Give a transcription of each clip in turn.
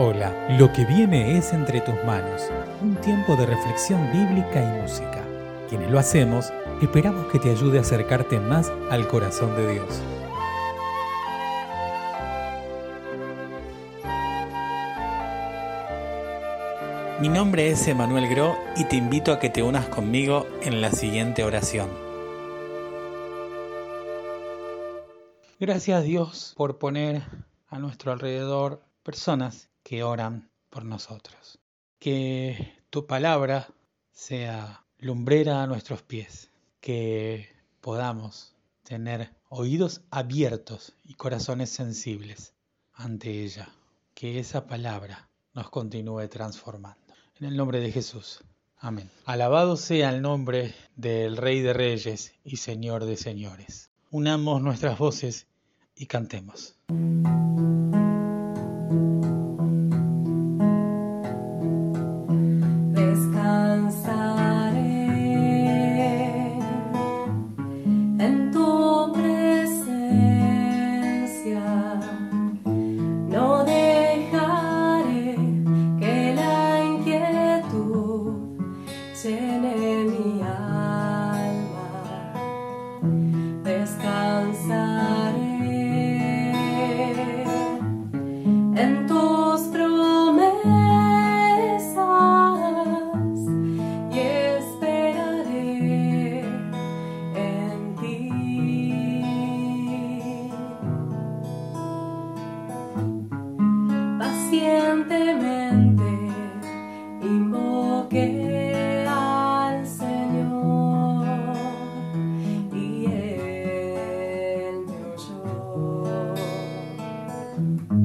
Hola, lo que viene es entre tus manos, un tiempo de reflexión bíblica y música. Quienes lo hacemos, esperamos que te ayude a acercarte más al corazón de Dios. Mi nombre es Emanuel Gro y te invito a que te unas conmigo en la siguiente oración. Gracias Dios por poner a nuestro alrededor personas que oran por nosotros. Que tu palabra sea lumbrera a nuestros pies, que podamos tener oídos abiertos y corazones sensibles ante ella, que esa palabra nos continúe transformando. En el nombre de Jesús. Amén. Alabado sea el nombre del Rey de Reyes y Señor de Señores. Unamos nuestras voces y cantemos. Mm-hmm.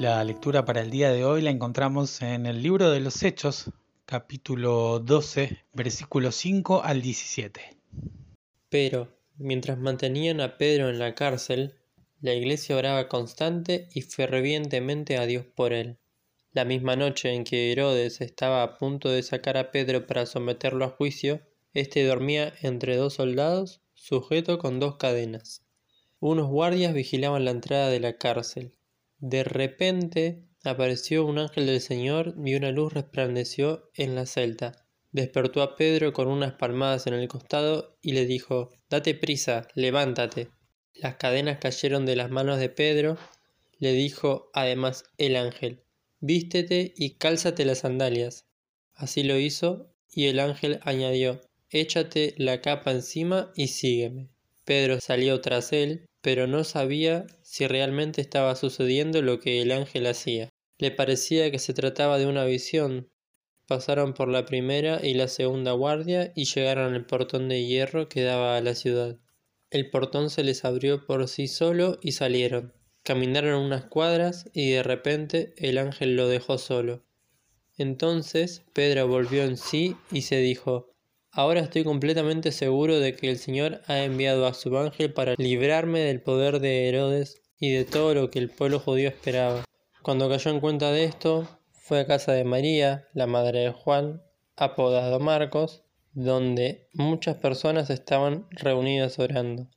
La lectura para el día de hoy la encontramos en el libro de los Hechos, capítulo 12, versículos 5 al 17. Pero, mientras mantenían a Pedro en la cárcel, la iglesia oraba constante y fervientemente a Dios por él. La misma noche en que Herodes estaba a punto de sacar a Pedro para someterlo a juicio, éste dormía entre dos soldados, sujeto con dos cadenas. Unos guardias vigilaban la entrada de la cárcel de repente apareció un ángel del Señor y una luz resplandeció en la celda. Despertó a Pedro con unas palmadas en el costado y le dijo Date prisa, levántate. Las cadenas cayeron de las manos de Pedro. Le dijo además el ángel Vístete y cálzate las sandalias. Así lo hizo y el ángel añadió Échate la capa encima y sígueme. Pedro salió tras él pero no sabía si realmente estaba sucediendo lo que el ángel hacía. Le parecía que se trataba de una visión. Pasaron por la primera y la segunda guardia y llegaron al portón de hierro que daba a la ciudad. El portón se les abrió por sí solo y salieron. Caminaron unas cuadras y de repente el ángel lo dejó solo. Entonces Pedro volvió en sí y se dijo Ahora estoy completamente seguro de que el Señor ha enviado a su ángel para librarme del poder de Herodes y de todo lo que el pueblo judío esperaba. Cuando cayó en cuenta de esto, fue a casa de María, la madre de Juan, apodado Marcos, donde muchas personas estaban reunidas orando.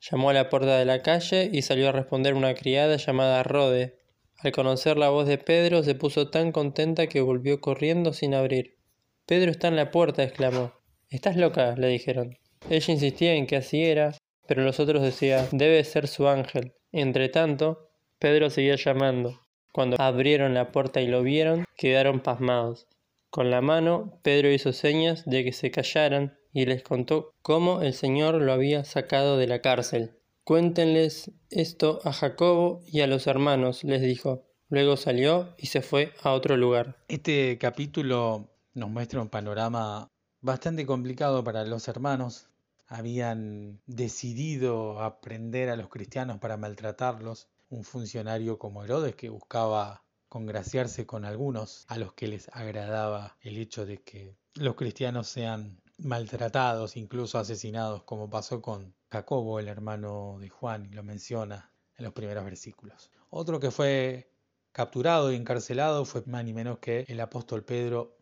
Llamó a la puerta de la calle y salió a responder una criada llamada Rode. Al conocer la voz de Pedro se puso tan contenta que volvió corriendo sin abrir. Pedro está en la puerta, exclamó. Estás loca, le dijeron. Ella insistía en que así era, pero los otros decían, debe ser su ángel. Entre tanto, Pedro seguía llamando. Cuando abrieron la puerta y lo vieron, quedaron pasmados. Con la mano, Pedro hizo señas de que se callaran y les contó cómo el Señor lo había sacado de la cárcel. Cuéntenles esto a Jacobo y a los hermanos, les dijo. Luego salió y se fue a otro lugar. Este capítulo nos muestra un panorama bastante complicado para los hermanos. Habían decidido aprender a los cristianos para maltratarlos. Un funcionario como Herodes que buscaba congraciarse con algunos a los que les agradaba el hecho de que los cristianos sean maltratados, incluso asesinados, como pasó con Jacobo, el hermano de Juan, y lo menciona en los primeros versículos. Otro que fue capturado y encarcelado fue más ni menos que el apóstol Pedro,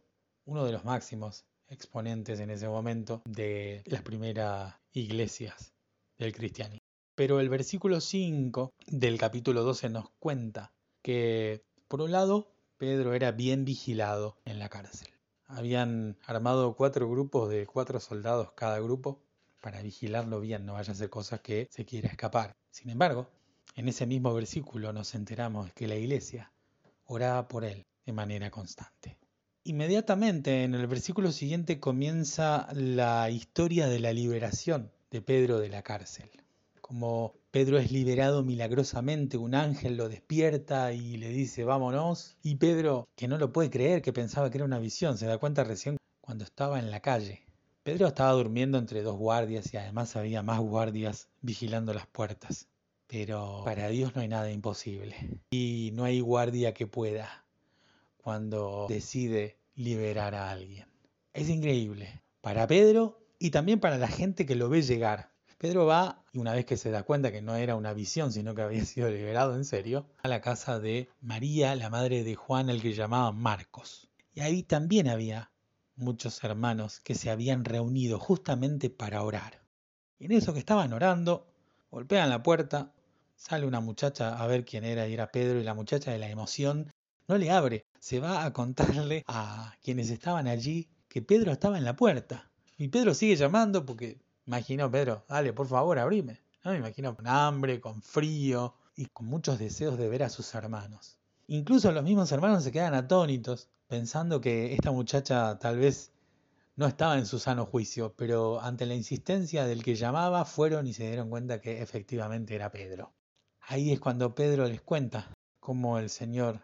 uno de los máximos exponentes en ese momento de las primeras iglesias del cristianismo. Pero el versículo 5 del capítulo 12 nos cuenta que, por un lado, Pedro era bien vigilado en la cárcel. Habían armado cuatro grupos de cuatro soldados cada grupo para vigilarlo bien, no vaya a ser cosas que se quiera escapar. Sin embargo, en ese mismo versículo nos enteramos que la iglesia oraba por él de manera constante. Inmediatamente en el versículo siguiente comienza la historia de la liberación de Pedro de la cárcel. Como Pedro es liberado milagrosamente, un ángel lo despierta y le dice vámonos. Y Pedro, que no lo puede creer, que pensaba que era una visión, se da cuenta recién cuando estaba en la calle. Pedro estaba durmiendo entre dos guardias y además había más guardias vigilando las puertas. Pero para Dios no hay nada imposible. Y no hay guardia que pueda cuando decide liberar a alguien. Es increíble. Para Pedro y también para la gente que lo ve llegar. Pedro va, y una vez que se da cuenta que no era una visión, sino que había sido liberado en serio, a la casa de María, la madre de Juan, el que llamaban Marcos. Y ahí también había muchos hermanos que se habían reunido justamente para orar. Y en eso que estaban orando, golpean la puerta, sale una muchacha a ver quién era y era Pedro y la muchacha de la emoción no le abre, se va a contarle a quienes estaban allí que Pedro estaba en la puerta. Y Pedro sigue llamando porque imagino Pedro, dale, por favor, abrime. No me imagino con hambre, con frío y con muchos deseos de ver a sus hermanos. Incluso los mismos hermanos se quedan atónitos pensando que esta muchacha tal vez no estaba en su sano juicio, pero ante la insistencia del que llamaba fueron y se dieron cuenta que efectivamente era Pedro. Ahí es cuando Pedro les cuenta cómo el Señor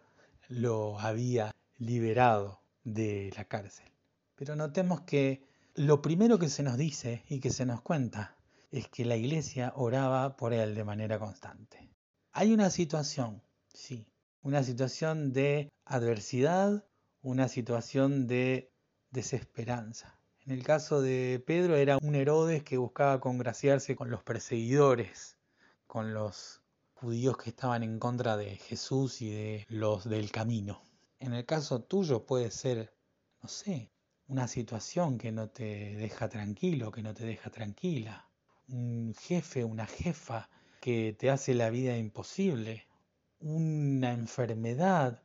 lo había liberado de la cárcel. Pero notemos que lo primero que se nos dice y que se nos cuenta es que la iglesia oraba por él de manera constante. Hay una situación, sí, una situación de adversidad, una situación de desesperanza. En el caso de Pedro era un Herodes que buscaba congraciarse con los perseguidores, con los judíos que estaban en contra de Jesús y de los del camino. En el caso tuyo puede ser, no sé, una situación que no te deja tranquilo, que no te deja tranquila. Un jefe, una jefa que te hace la vida imposible. Una enfermedad,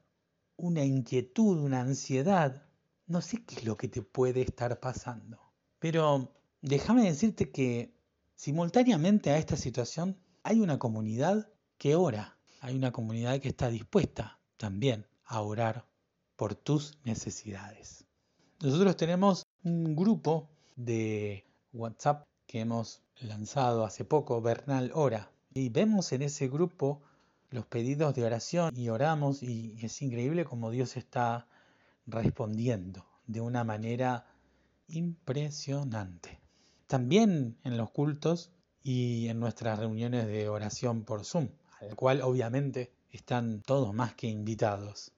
una inquietud, una ansiedad. No sé qué es lo que te puede estar pasando. Pero déjame decirte que simultáneamente a esta situación hay una comunidad que ora. Hay una comunidad que está dispuesta también a orar por tus necesidades. Nosotros tenemos un grupo de WhatsApp que hemos lanzado hace poco, Bernal Ora, y vemos en ese grupo los pedidos de oración y oramos y es increíble como Dios está respondiendo de una manera impresionante. También en los cultos y en nuestras reuniones de oración por Zoom al cual obviamente están todos más que invitados.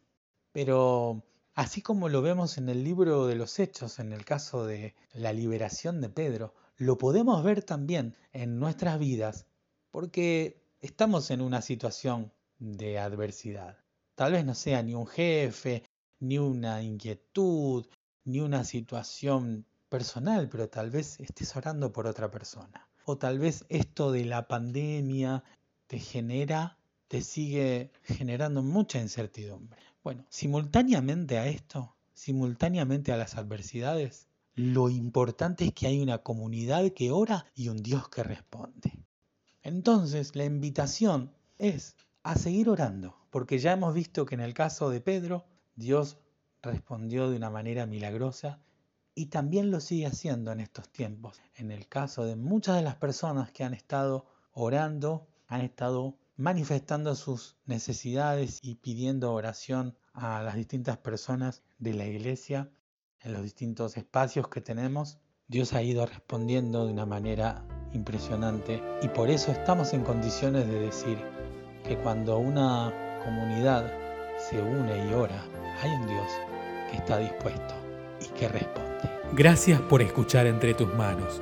Pero así como lo vemos en el libro de los Hechos, en el caso de la liberación de Pedro, lo podemos ver también en nuestras vidas porque estamos en una situación de adversidad. Tal vez no sea ni un jefe, ni una inquietud, ni una situación personal, pero tal vez estés orando por otra persona. O tal vez esto de la pandemia te genera, te sigue generando mucha incertidumbre. Bueno, simultáneamente a esto, simultáneamente a las adversidades, lo importante es que hay una comunidad que ora y un Dios que responde. Entonces, la invitación es a seguir orando, porque ya hemos visto que en el caso de Pedro, Dios respondió de una manera milagrosa y también lo sigue haciendo en estos tiempos. En el caso de muchas de las personas que han estado orando, han estado manifestando sus necesidades y pidiendo oración a las distintas personas de la iglesia en los distintos espacios que tenemos, Dios ha ido respondiendo de una manera impresionante y por eso estamos en condiciones de decir que cuando una comunidad se une y ora, hay un Dios que está dispuesto y que responde. Gracias por escuchar Entre tus manos,